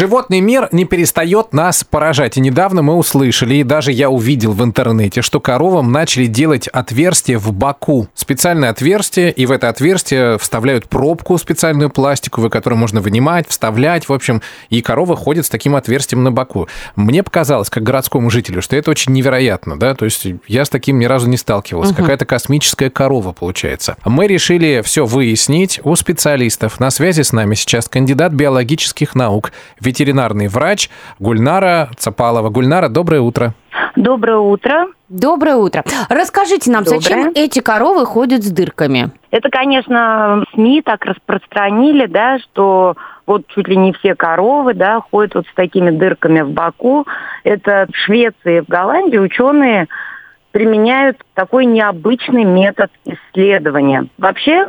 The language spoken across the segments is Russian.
Животный мир не перестает нас поражать. И недавно мы услышали, и даже я увидел в интернете, что коровам начали делать отверстие в боку. Специальное отверстие, и в это отверстие вставляют пробку специальную пластиковую, которую можно вынимать, вставлять, в общем, и корова ходит с таким отверстием на боку. Мне показалось, как городскому жителю, что это очень невероятно, да, то есть я с таким ни разу не сталкивался. Угу. Какая-то космическая корова получается. Мы решили все выяснить у специалистов. На связи с нами сейчас кандидат биологических наук, ветеринарный врач Гульнара Цапалова. Гульнара, доброе утро. Доброе утро. Доброе утро. Расскажите нам, Доброе. зачем эти коровы ходят с дырками? Это, конечно, СМИ так распространили, да, что вот чуть ли не все коровы, да, ходят вот с такими дырками в боку. Это в Швеции и в Голландии ученые применяют такой необычный метод исследования. Вообще,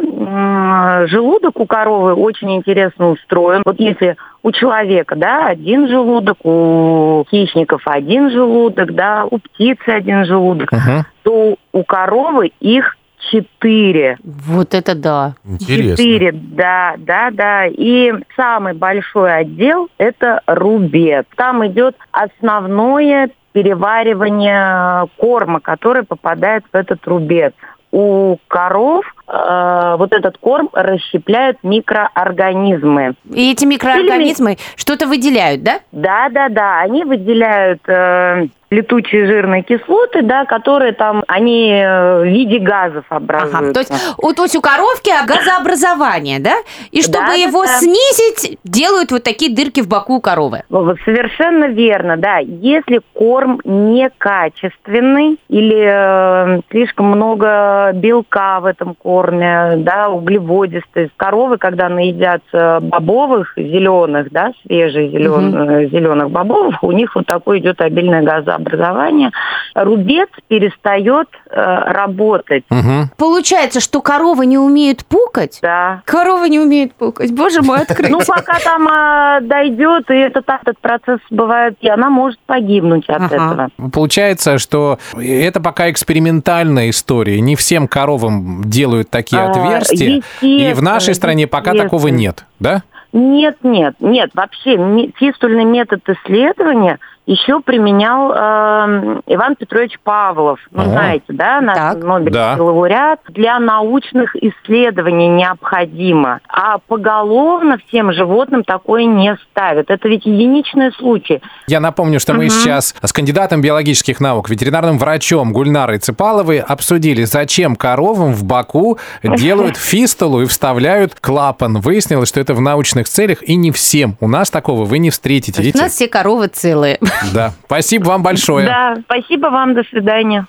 желудок у коровы очень интересно устроен. Вот если у человека, да, один желудок, у хищников один желудок, да, у птицы один желудок, uh-huh. то у коровы их четыре. Вот это да. Интересно. Четыре, да, да, да. И самый большой отдел – это рубец. Там идет основное переваривание корма, который попадает в этот рубец. У коров э, вот этот корм расщепляют микроорганизмы. И эти микроорганизмы Или... что-то выделяют, да? Да, да, да. Они выделяют э, летучие жирные кислоты, да, которые там, они э, в виде газов образуются. Ага, то есть, у, то есть у коровки газообразование, да? И чтобы да, его да, снизить, делают вот такие дырки в боку у коровы. Совершенно верно, да. Если корм некачественный или э, слишком много белка в этом корме, да, углеводистый, коровы, когда наедятся бобовых зеленых, да, свежих зелен, угу. зеленых бобовых, у них вот такой идет обильное газообразование образования, рубец перестает э, работать. Угу. Получается, что коровы не умеют пукать? Да. Коровы не умеют пукать. Боже мой, открыть. Ну, пока там э, дойдет, и этот, этот процесс бывает, и она может погибнуть от ага. этого. Получается, что это пока экспериментальная история. Не всем коровам делают такие а, отверстия. И в нашей стране пока такого нет, да? Нет, нет, нет. Вообще фистульный метод исследования – еще применял э, Иван Петрович Павлов. Ну, О. знаете, да, наш так. Нобелевский да. лауреат. Для научных исследований необходимо. А поголовно всем животным такое не ставят. Это ведь единичные случаи. Я напомню, что мы сейчас с кандидатом биологических наук, ветеринарным врачом Гульнарой Цепаловой обсудили, зачем коровам в боку делают фистулу и вставляют клапан. Выяснилось, что это в научных целях, и не всем. У нас такого вы не встретите. У нас все коровы целые. Да. Спасибо вам большое. Да, спасибо вам. До свидания.